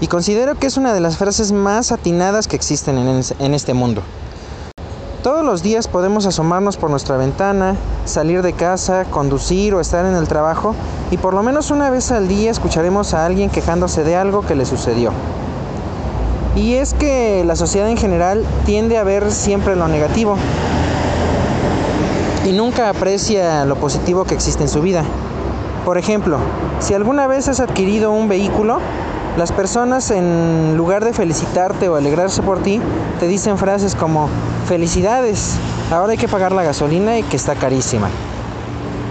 y considero que es una de las frases más atinadas que existen en, este mundo. Todos los días podemos asomarnos por nuestra ventana, salir de casa, conducir o estar en el trabajo y por lo menos una vez al día escucharemos a alguien quejándose de algo que le sucedió. Y es que la sociedad en general tiende a ver siempre lo negativo y nunca aprecia lo positivo que existe en su vida. Por ejemplo, si alguna vez has adquirido un vehículo, las personas en lugar de felicitarte o alegrarse por ti, te dicen frases como felicidades, ahora hay que pagar la gasolina y que está carísima.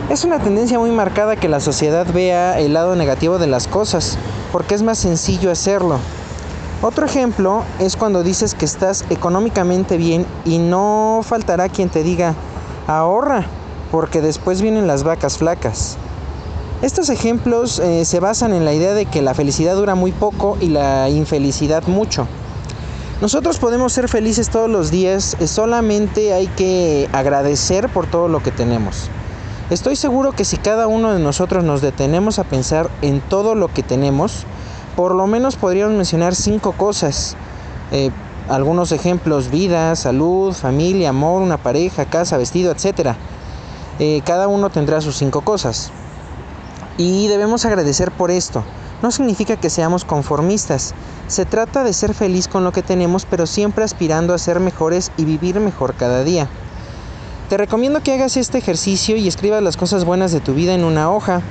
Es una tendencia muy marcada que la sociedad vea el lado negativo de las cosas, porque es más sencillo hacerlo. Otro ejemplo es cuando dices que estás económicamente bien y no faltará quien te diga, ahorra, porque después vienen las vacas flacas. Estos ejemplos eh, se basan en la idea de que la felicidad dura muy poco y la infelicidad mucho. Nosotros podemos ser felices todos los días, eh, solamente hay que agradecer por todo lo que tenemos. Estoy seguro que si cada uno de nosotros nos detenemos a pensar en todo lo que tenemos, por lo menos podríamos mencionar cinco cosas. Eh, algunos ejemplos, vida, salud, familia, amor, una pareja, casa, vestido, etc. cada uno tendrá sus cinco cosas. Y debemos agradecer por esto. No significa que seamos conformistas. Se trata de ser feliz con lo que tenemos, pero siempre aspirando a ser mejores y vivir mejor cada día. Te recomiendo que hagas este ejercicio y escribas las cosas buenas de tu vida en una hoja.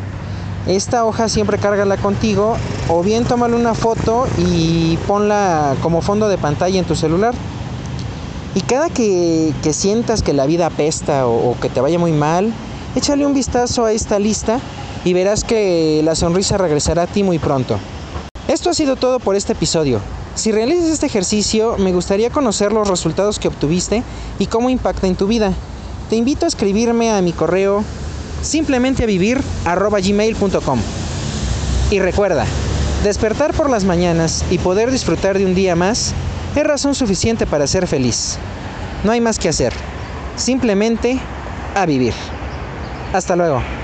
Esta hoja siempre cárgala contigo o bien tómale una foto y ponla como fondo de pantalla en tu celular. Y cada que, sientas que la vida apesta o, o que te vaya muy mal, échale un vistazo a esta lista y verás que la sonrisa regresará a ti muy pronto. Esto ha sido todo por este episodio. Si realizas este ejercicio, me gustaría conocer los resultados que obtuviste y cómo impacta en tu vida. Te invito a escribirme a mi correo simplemente. Y recuerda, despertar por las mañanas y poder disfrutar de un día más es razón suficiente para ser feliz. No hay más que hacer. Simplemente a vivir. Hasta luego.